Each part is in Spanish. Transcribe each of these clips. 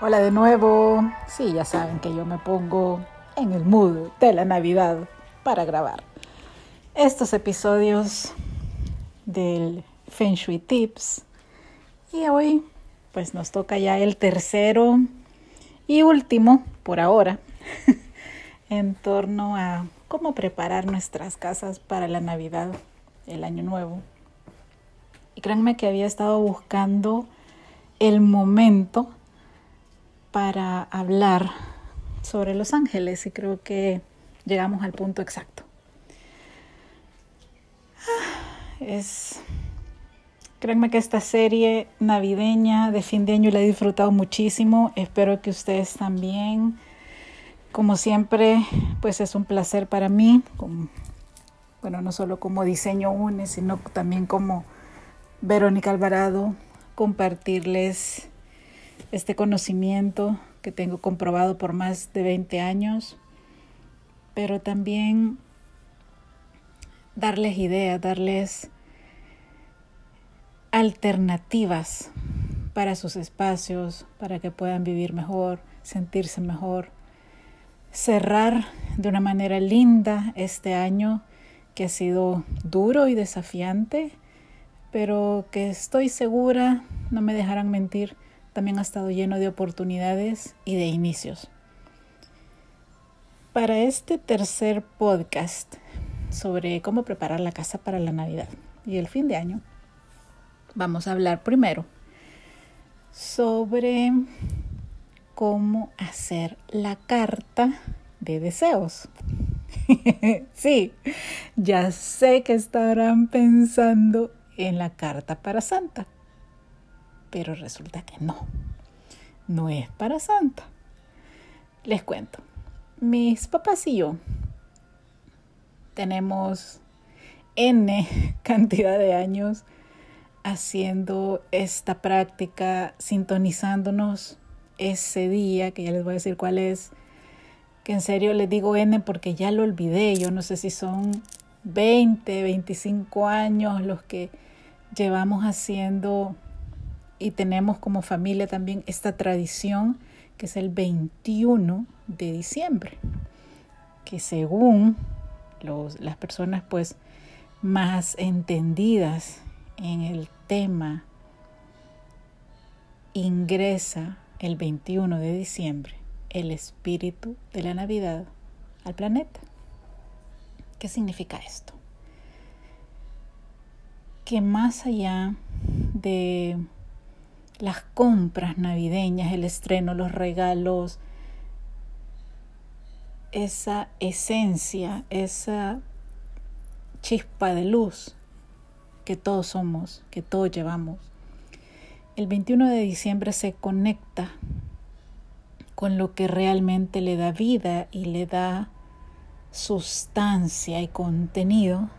Hola de nuevo. Sí, ya saben que yo me pongo en el mood de la Navidad para grabar estos episodios del Feng Shui Tips. Y hoy pues nos toca ya el tercero y último por ahora en torno a cómo preparar nuestras casas para la Navidad, el Año Nuevo. Y créanme que había estado buscando el momento para hablar sobre los ángeles y creo que llegamos al punto exacto. Ah, es, créanme que esta serie navideña de fin de año la he disfrutado muchísimo. Espero que ustedes también. Como siempre, pues es un placer para mí, bueno, no solo como diseño UNE, sino también como Verónica Alvarado, compartirles este conocimiento que tengo comprobado por más de 20 años, pero también darles ideas, darles alternativas para sus espacios, para que puedan vivir mejor, sentirse mejor, cerrar de una manera linda este año que ha sido duro y desafiante, pero que estoy segura, no me dejarán mentir, también ha estado lleno de oportunidades y de inicios. Para este tercer podcast sobre cómo preparar la casa para la Navidad y el fin de año, vamos a hablar primero sobre cómo hacer la carta de deseos. sí, ya sé que estarán pensando en la carta para Santa pero resulta que no, no es para Santa. Les cuento, mis papás y yo tenemos N cantidad de años haciendo esta práctica, sintonizándonos ese día, que ya les voy a decir cuál es, que en serio les digo N porque ya lo olvidé, yo no sé si son 20, 25 años los que llevamos haciendo y tenemos como familia también esta tradición que es el 21 de diciembre, que según los, las personas pues más entendidas en el tema, ingresa el 21 de diciembre el espíritu de la Navidad al planeta. ¿Qué significa esto? Que más allá de las compras navideñas, el estreno, los regalos, esa esencia, esa chispa de luz que todos somos, que todos llevamos. El 21 de diciembre se conecta con lo que realmente le da vida y le da sustancia y contenido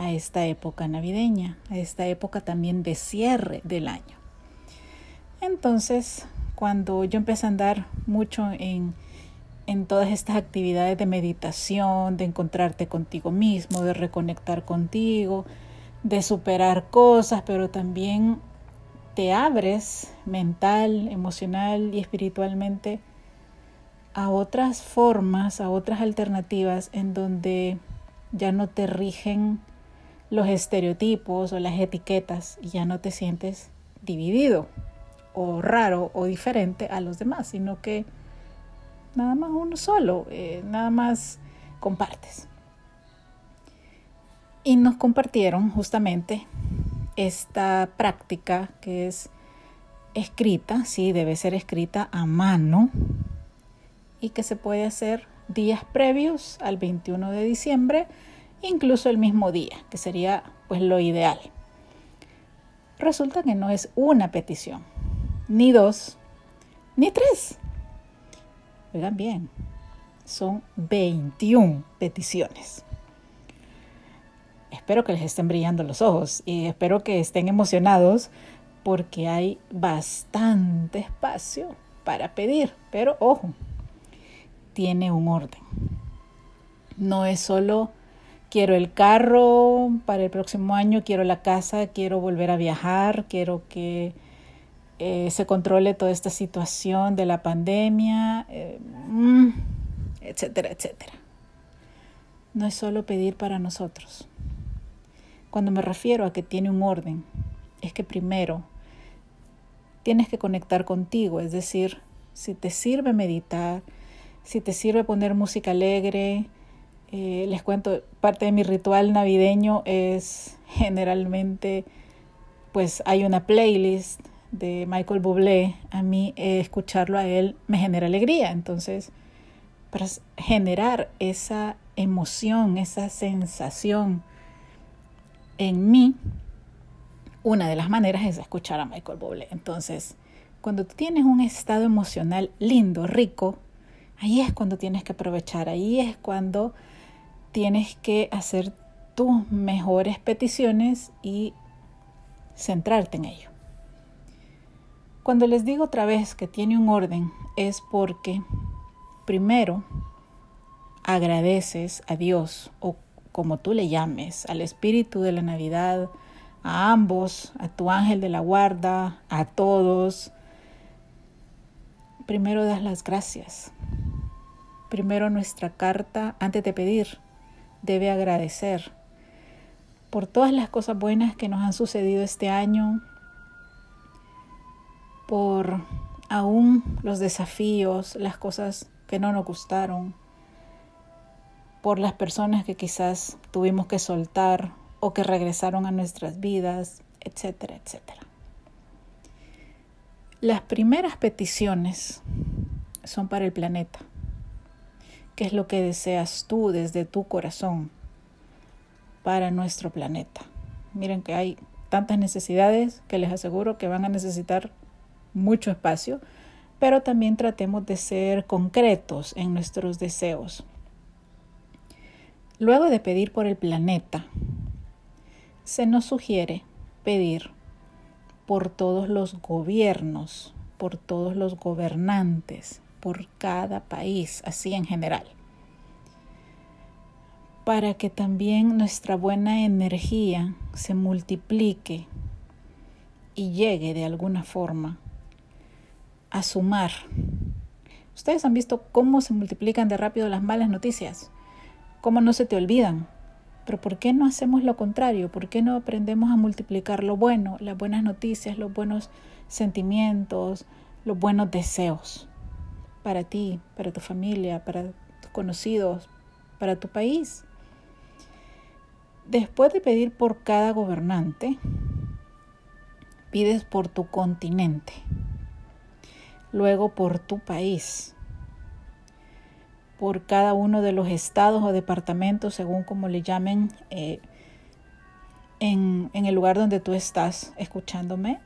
a esta época navideña, a esta época también de cierre del año. Entonces, cuando yo empecé a andar mucho en, en todas estas actividades de meditación, de encontrarte contigo mismo, de reconectar contigo, de superar cosas, pero también te abres mental, emocional y espiritualmente a otras formas, a otras alternativas en donde ya no te rigen los estereotipos o las etiquetas y ya no te sientes dividido o raro o diferente a los demás, sino que nada más uno solo, eh, nada más compartes. Y nos compartieron justamente esta práctica que es escrita, sí, debe ser escrita a mano y que se puede hacer días previos al 21 de diciembre incluso el mismo día, que sería pues lo ideal. Resulta que no es una petición, ni dos, ni tres. Oigan bien, son 21 peticiones. Espero que les estén brillando los ojos y espero que estén emocionados porque hay bastante espacio para pedir, pero ojo, tiene un orden. No es solo quiero el carro para el próximo año, quiero la casa, quiero volver a viajar, quiero que eh, se controle toda esta situación de la pandemia, eh, mm, etcétera, etcétera. No es solo pedir para nosotros. Cuando me refiero a que tiene un orden, es que primero tienes que conectar contigo, es decir, si te sirve meditar, si te sirve poner música alegre, eh, les cuento, parte de mi ritual navideño es generalmente, pues hay una playlist de Michael Bublé, a mí eh, escucharlo a él me genera alegría. Entonces, para generar esa emoción, esa sensación en mí, una de las maneras es escuchar a Michael Bublé. Entonces, cuando tú tienes un estado emocional lindo, rico, ahí es cuando tienes que aprovechar, ahí es cuando tienes que hacer tus mejores peticiones y centrarte en ello. Cuando les digo otra vez que tiene un orden es porque primero agradeces a Dios o como tú le llames, al espíritu de la Navidad, a ambos, a tu ángel de la guarda, a todos. Primero das las gracias. Primero nuestra carta, antes de pedir, debe agradecer por todas las cosas buenas que nos han sucedido este año, por aún los desafíos, las cosas que no nos gustaron, por las personas que quizás tuvimos que soltar o que regresaron a nuestras vidas, etcétera, etcétera. Las primeras peticiones son para el planeta. ¿Qué es lo que deseas tú desde tu corazón para nuestro planeta? Miren que hay tantas necesidades que les aseguro que van a necesitar mucho espacio, pero también tratemos de ser concretos en nuestros deseos. Luego de pedir por el planeta, se nos sugiere pedir por todos los gobiernos, por todos los gobernantes, por cada país, así en general, para que también nuestra buena energía se multiplique y llegue de alguna forma a sumar. Ustedes han visto cómo se multiplican de rápido las malas noticias, cómo no se te olvidan. Pero ¿por qué no hacemos lo contrario? ¿Por qué no aprendemos a multiplicar lo bueno, las buenas noticias, los buenos sentimientos, los buenos deseos para ti, para tu familia, para tus conocidos, para tu país? Después de pedir por cada gobernante, pides por tu continente luego por tu país, por cada uno de los estados o departamentos, según como le llamen, eh, en, en el lugar donde tú estás escuchándome.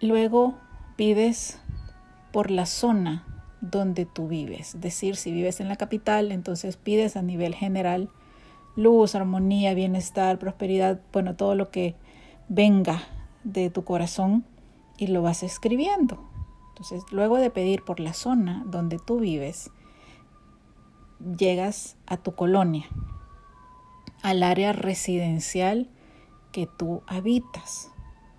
Luego pides por la zona donde tú vives. Es decir, si vives en la capital, entonces pides a nivel general luz, armonía, bienestar, prosperidad, bueno, todo lo que venga de tu corazón y lo vas escribiendo. Entonces, luego de pedir por la zona donde tú vives, llegas a tu colonia, al área residencial que tú habitas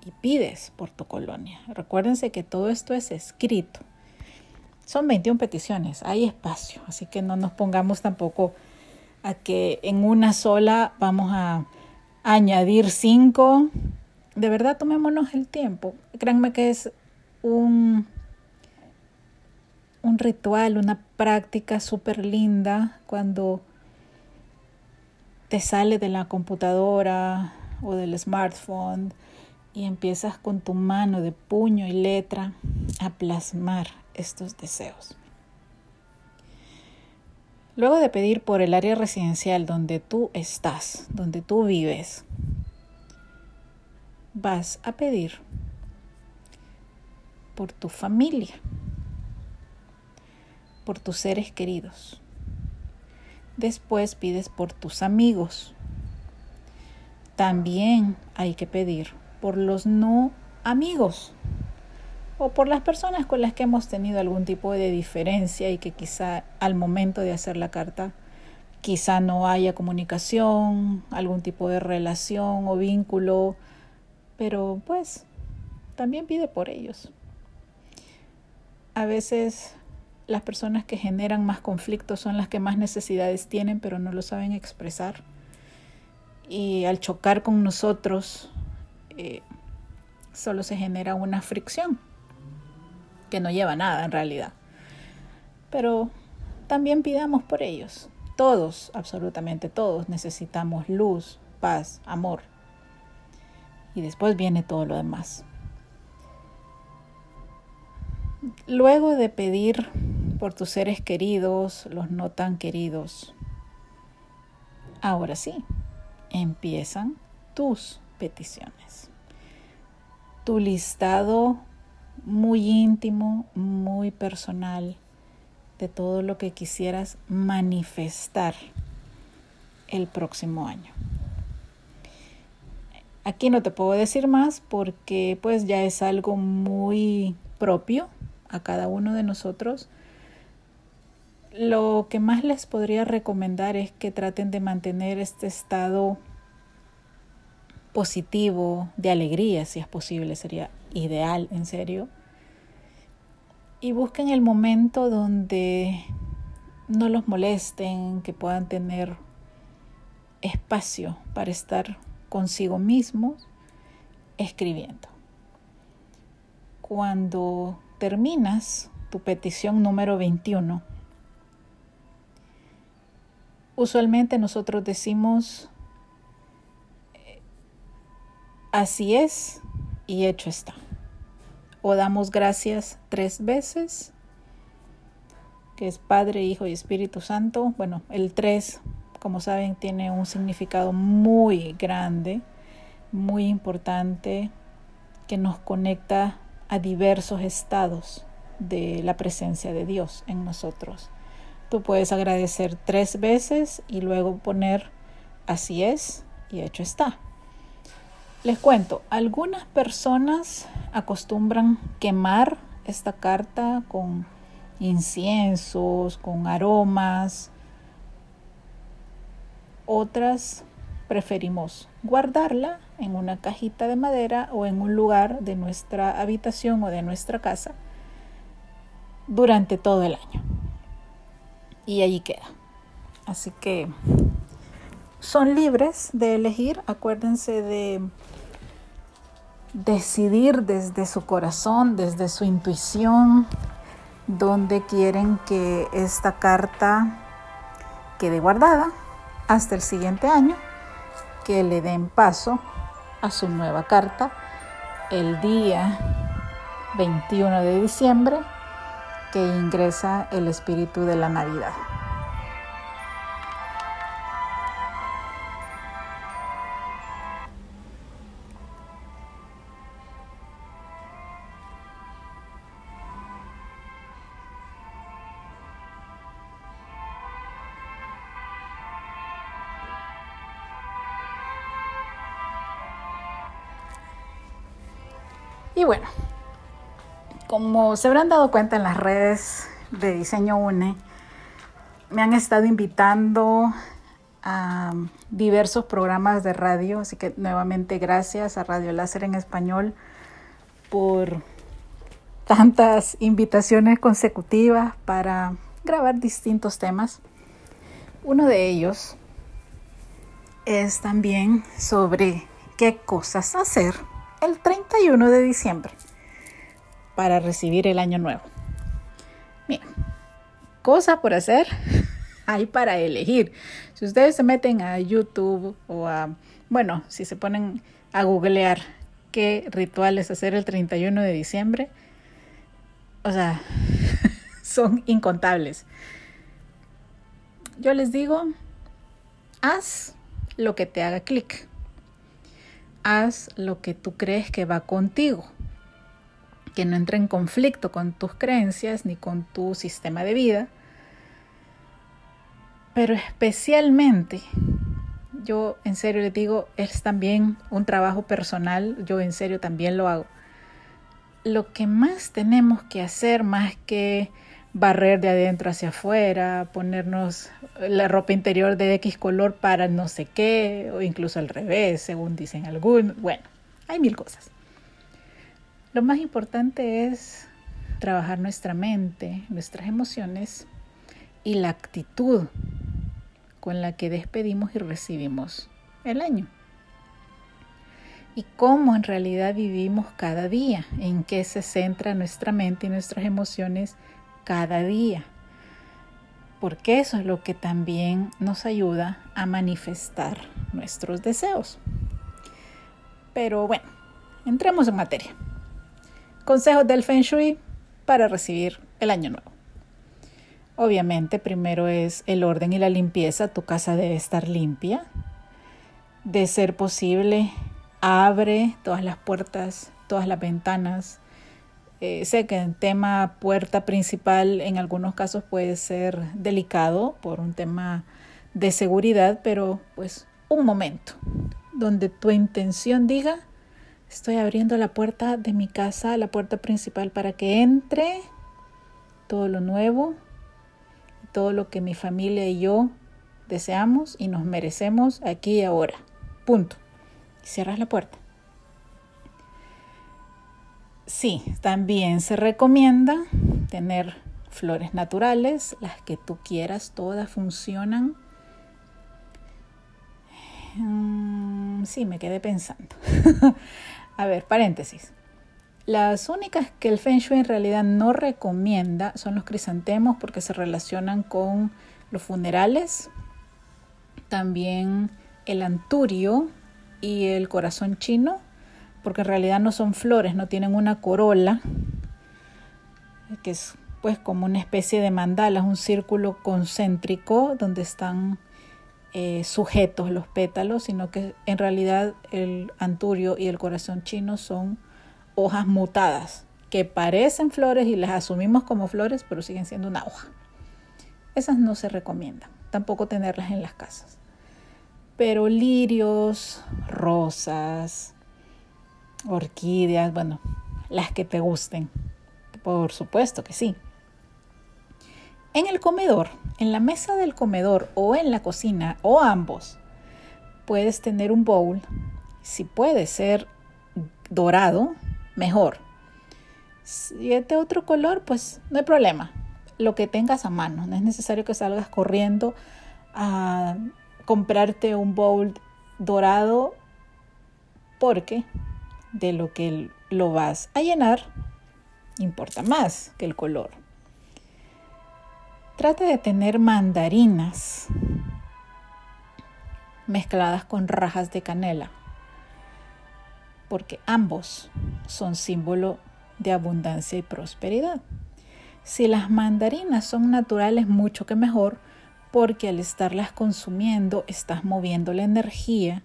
y pides por tu colonia. Recuérdense que todo esto es escrito. Son 21 peticiones, hay espacio, así que no nos pongamos tampoco a que en una sola vamos a añadir cinco de verdad tomémonos el tiempo. Créanme que es un, un ritual, una práctica súper linda cuando te sale de la computadora o del smartphone y empiezas con tu mano de puño y letra a plasmar estos deseos. Luego de pedir por el área residencial donde tú estás, donde tú vives, vas a pedir por tu familia, por tus seres queridos. Después pides por tus amigos. También hay que pedir por los no amigos o por las personas con las que hemos tenido algún tipo de diferencia y que quizá al momento de hacer la carta quizá no haya comunicación, algún tipo de relación o vínculo pero pues también pide por ellos. A veces las personas que generan más conflictos son las que más necesidades tienen, pero no lo saben expresar. Y al chocar con nosotros, eh, solo se genera una fricción que no lleva nada en realidad. Pero también pidamos por ellos. Todos, absolutamente todos, necesitamos luz, paz, amor. Y después viene todo lo demás. Luego de pedir por tus seres queridos, los no tan queridos, ahora sí, empiezan tus peticiones. Tu listado muy íntimo, muy personal de todo lo que quisieras manifestar el próximo año. Aquí no te puedo decir más porque pues ya es algo muy propio a cada uno de nosotros. Lo que más les podría recomendar es que traten de mantener este estado positivo, de alegría, si es posible, sería ideal, en serio. Y busquen el momento donde no los molesten, que puedan tener espacio para estar consigo mismos escribiendo. Cuando terminas tu petición número 21, usualmente nosotros decimos, así es y hecho está. O damos gracias tres veces, que es Padre, Hijo y Espíritu Santo. Bueno, el tres, como saben, tiene un significado muy grande, muy importante, que nos conecta a diversos estados de la presencia de Dios en nosotros. Tú puedes agradecer tres veces y luego poner así es y hecho está. Les cuento, algunas personas acostumbran quemar esta carta con inciensos, con aromas. Otras preferimos guardarla en una cajita de madera o en un lugar de nuestra habitación o de nuestra casa durante todo el año. Y allí queda. Así que son libres de elegir. Acuérdense de decidir desde su corazón, desde su intuición, dónde quieren que esta carta quede guardada hasta el siguiente año, que le den paso a su nueva carta el día 21 de diciembre, que ingresa el espíritu de la Navidad. Y bueno, como se habrán dado cuenta en las redes de Diseño UNE, me han estado invitando a diversos programas de radio, así que nuevamente gracias a Radio Láser en Español por tantas invitaciones consecutivas para grabar distintos temas. Uno de ellos es también sobre qué cosas hacer el 31 de diciembre para recibir el año nuevo. Mira, cosa por hacer hay para elegir. Si ustedes se meten a YouTube o a, bueno, si se ponen a googlear qué rituales hacer el 31 de diciembre, o sea, son incontables. Yo les digo, haz lo que te haga clic haz lo que tú crees que va contigo, que no entre en conflicto con tus creencias ni con tu sistema de vida, pero especialmente, yo en serio les digo, es también un trabajo personal, yo en serio también lo hago. Lo que más tenemos que hacer, más que barrer de adentro hacia afuera, ponernos la ropa interior de X color para no sé qué, o incluso al revés, según dicen algunos. Bueno, hay mil cosas. Lo más importante es trabajar nuestra mente, nuestras emociones y la actitud con la que despedimos y recibimos el año. Y cómo en realidad vivimos cada día, en qué se centra nuestra mente y nuestras emociones cada día. Porque eso es lo que también nos ayuda a manifestar nuestros deseos. Pero bueno, entremos en materia. Consejos del Feng Shui para recibir el año nuevo. Obviamente, primero es el orden y la limpieza. Tu casa debe estar limpia. De ser posible, abre todas las puertas, todas las ventanas. Eh, sé que el tema puerta principal en algunos casos puede ser delicado por un tema de seguridad, pero pues un momento donde tu intención diga, estoy abriendo la puerta de mi casa, la puerta principal para que entre todo lo nuevo, todo lo que mi familia y yo deseamos y nos merecemos aquí y ahora. Punto. cierras la puerta. Sí, también se recomienda tener flores naturales, las que tú quieras, todas funcionan. Mm, sí, me quedé pensando. A ver, paréntesis. Las únicas que el Feng Shui en realidad no recomienda son los crisantemos porque se relacionan con los funerales, también el anturio y el corazón chino, porque en realidad no son flores, no tienen una corola, que es pues como una especie de mandala, un círculo concéntrico donde están eh, sujetos los pétalos, sino que en realidad el anturio y el corazón chino son hojas mutadas que parecen flores y las asumimos como flores, pero siguen siendo una hoja. Esas no se recomiendan, tampoco tenerlas en las casas. Pero lirios, rosas, orquídeas, bueno, las que te gusten, por supuesto que sí. En el comedor, en la mesa del comedor o en la cocina o ambos, puedes tener un bowl, si puede ser dorado, mejor. Si es de otro color, pues no hay problema. Lo que tengas a mano. No es necesario que salgas corriendo a comprarte un bowl dorado porque de lo que lo vas a llenar importa más que el color. Trata de tener mandarinas mezcladas con rajas de canela porque ambos son símbolo de abundancia y prosperidad. Si las mandarinas son naturales, mucho que mejor, porque al estarlas consumiendo estás moviendo la energía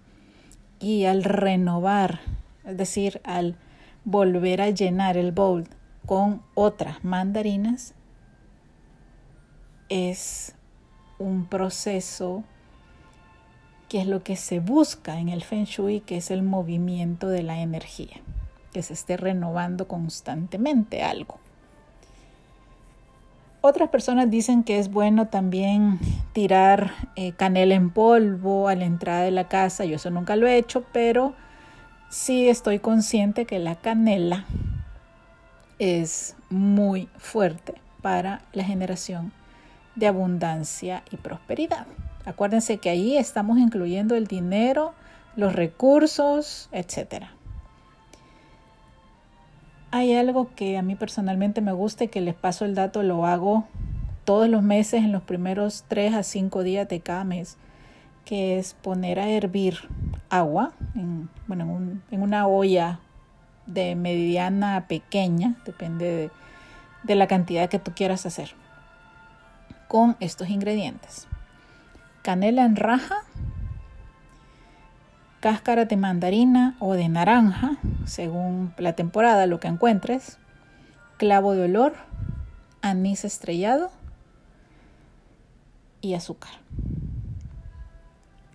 y al renovar, es decir, al volver a llenar el bowl con otras mandarinas, es un proceso que es lo que se busca en el Feng Shui, que es el movimiento de la energía, que se esté renovando constantemente algo. Otras personas dicen que es bueno también tirar eh, canela en polvo a la entrada de la casa. Yo eso nunca lo he hecho, pero sí estoy consciente que la canela es muy fuerte para la generación de abundancia y prosperidad. Acuérdense que ahí estamos incluyendo el dinero, los recursos, etc. Hay algo que a mí personalmente me gusta y que les paso el dato, lo hago todos los meses en los primeros 3 a 5 días de cada mes, que es poner a hervir agua en, bueno, en, una olla de mediana a pequeña, depende de, de la cantidad que tú quieras hacer, con estos ingredientes canela en raja, cáscara de mandarina o de naranja, según la temporada, lo que encuentres, clavo de olor, anís estrellado y azúcar.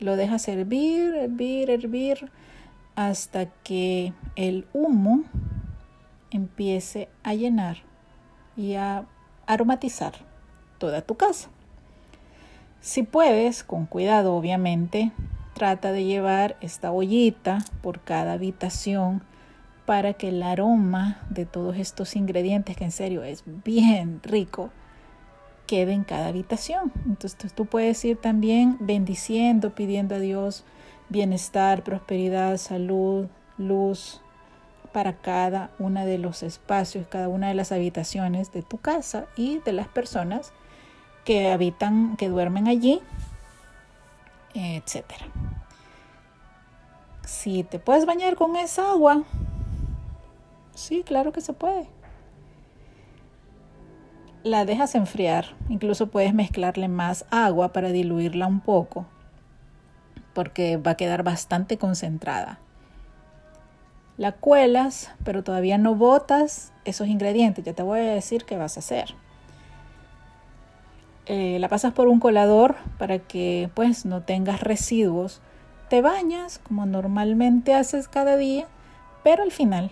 Lo dejas hervir, hervir, hervir hasta que el humo empiece a llenar y a aromatizar toda tu casa. Si puedes, con cuidado obviamente, trata de llevar esta ollita por cada habitación para que el aroma de todos estos ingredientes, que en serio es bien rico, quede en cada habitación. Entonces tú puedes ir también bendiciendo, pidiendo a Dios bienestar, prosperidad, salud, luz para cada uno de los espacios, cada una de las habitaciones de tu casa y de las personas que habitan, que duermen allí, etcétera. Si te puedes bañar con esa agua, sí, claro que se puede. La dejas enfriar, incluso puedes mezclarle más agua para diluirla un poco, porque va a quedar bastante concentrada. La cuelas, pero todavía no botas esos ingredientes, ya te voy a decir qué vas a hacer. Eh, la pasas por un colador para que pues no tengas residuos te bañas como normalmente haces cada día, pero al final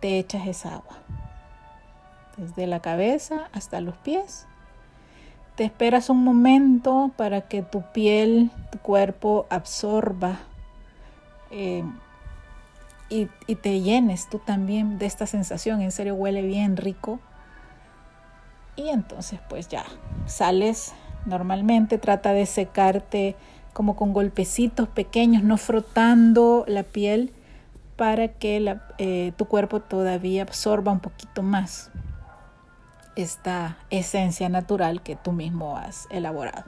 te echas esa agua. Desde la cabeza hasta los pies. Te esperas un momento para que tu piel, tu cuerpo absorba eh, y, te llenes tú también de esta sensación. En serio huele bien rico. Y entonces pues ya sales normalmente, trata de secarte como con golpecitos pequeños, no frotando la piel para que eh, tu cuerpo todavía absorba un poquito más esta esencia natural que tú mismo has elaborado.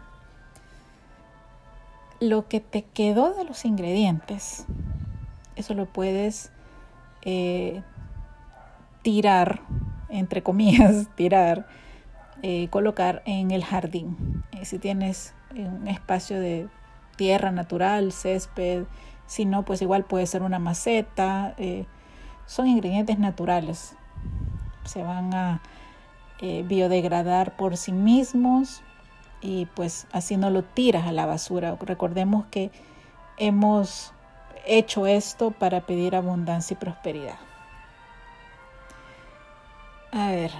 Lo que te quedó de los ingredientes, eso lo puedes eh, tirar, entre comillas, tirar, eh, colocar en el jardín. si tienes un espacio de tierra natural, césped, si no, pues igual puede ser una maceta. Eh, son ingredientes naturales, se van a eh, biodegradar por sí mismos y pues así no lo tiras a la basura. Recordemos que hemos hecho esto para pedir abundancia y prosperidad. A ver,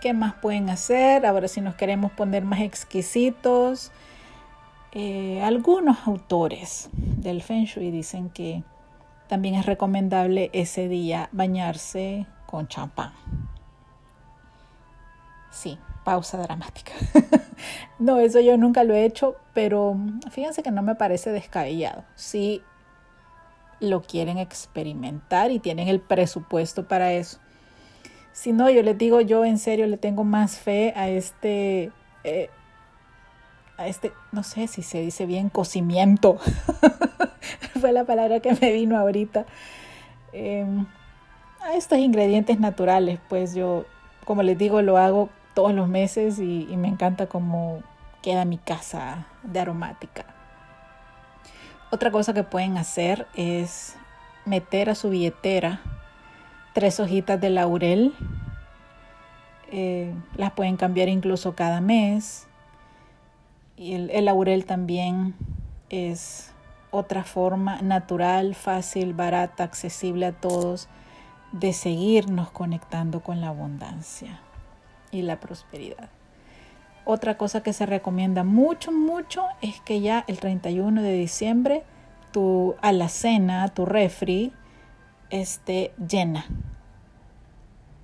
¿qué más pueden hacer? Ahora si nos queremos poner más exquisitos, eh, algunos autores del Feng Shui dicen que también es recomendable ese día bañarse con champán. Sí, pausa dramática. no, eso yo nunca lo he hecho, pero fíjense que no me parece descabellado. Si lo quieren experimentar y tienen el presupuesto para eso. Si no, yo les digo, yo en serio le tengo más fe a este eh, este, no sé si se dice bien, cocimiento. Fue la palabra que me vino ahorita. Em, a estos ingredientes naturales, pues yo, como les digo, lo hago todos los meses y, me encanta cómo queda mi casa de aromática. Otra cosa que pueden hacer es meter a su billetera tres hojitas de laurel. Eh, las pueden cambiar incluso cada mes. Y el, laurel también es otra forma natural, fácil, barata, accesible a todos de seguirnos conectando con la abundancia y la prosperidad. Otra cosa que se recomienda mucho, mucho es que ya el 31 de diciembre tu alacena, tu refri, esté llena.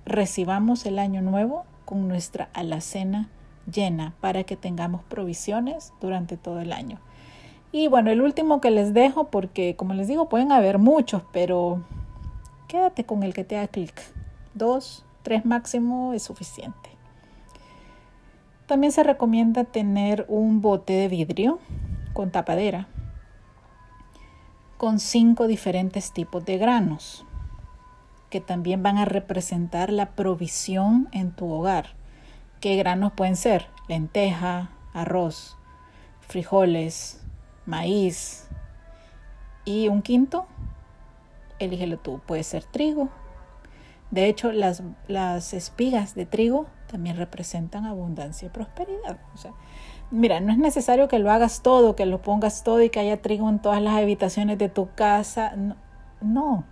Recibamos el año nuevo con nuestra alacena llena para que tengamos provisiones durante todo el año. Y bueno, el último que les dejo, porque como les digo, pueden haber muchos, pero quédate con el que te haga clic. Dos, tres máximo es suficiente. También se recomienda tener un bote de vidrio con tapadera, con cinco diferentes tipos de granos, que también van a representar la provisión en tu hogar. ¿Qué granos pueden ser? Lenteja, arroz, frijoles, maíz. Y un quinto, elígelo tú, puede ser trigo. De hecho, las, las espigas de trigo también representan abundancia y prosperidad. O sea, mira, no es necesario que lo hagas todo, que lo pongas todo y que haya trigo en todas las habitaciones de tu casa. no.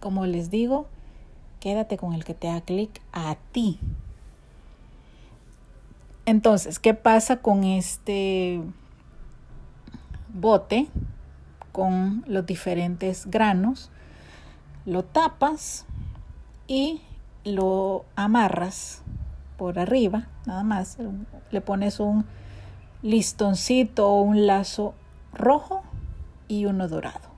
Como les digo, quédate con el que te da clic a ti. Entonces, ¿qué pasa con este bote con los diferentes granos, lo tapas y lo amarras por arriba, nada más. Le pones un listoncito o un lazo rojo y uno dorado.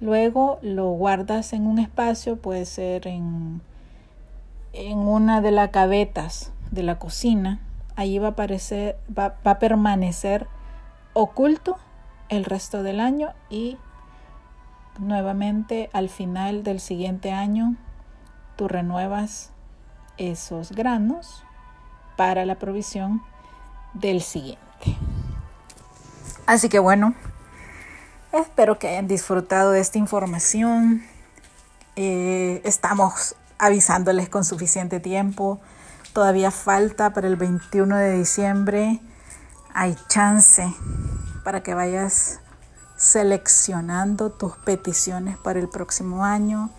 Luego lo guardas en un espacio, puede ser en, en una de las cabetas de la cocina. Allí va a, aparecer, va, va a permanecer oculto el resto del año y nuevamente al final del siguiente año tú renuevas esos granos para la provisión del siguiente. Así que bueno, espero que hayan disfrutado de esta información. Eh, estamos avisándoles con suficiente tiempo. Todavía falta para el 21 de diciembre. Hay chance para que vayas seleccionando tus peticiones para el próximo año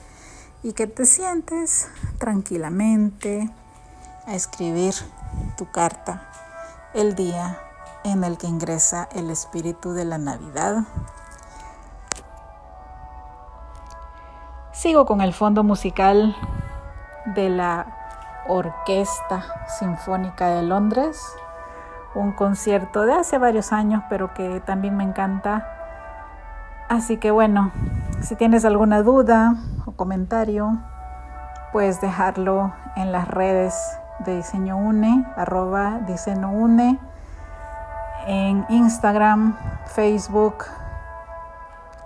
y que te sientes tranquilamente a escribir tu carta el día en el que ingresa el espíritu de la Navidad. Sigo con el fondo musical de la Orquesta Sinfónica de Londres, un concierto de hace varios años, pero que también me encanta. Así que bueno, si tienes alguna duda o comentario, puedes dejarlo en las redes de Diseño Une, arroba Diseño Une, en Instagram, Facebook,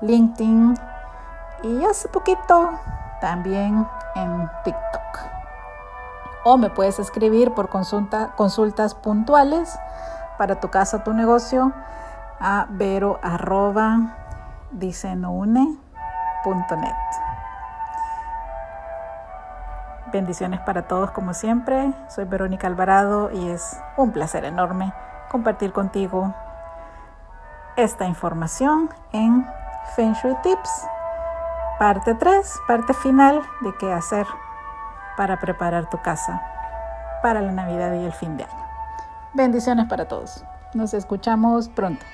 LinkedIn y hace poquito también en TikTok. O me puedes escribir por consulta, consultas puntuales para tu casa, tu negocio a vero arroba Bendiciones para todos como siempre. Soy Verónica Alvarado y es un placer enorme compartir contigo esta información en Feng Shui Tips, parte 3, parte final de qué hacer para preparar tu casa para la Navidad y el fin de año. Bendiciones para todos. Nos escuchamos pronto.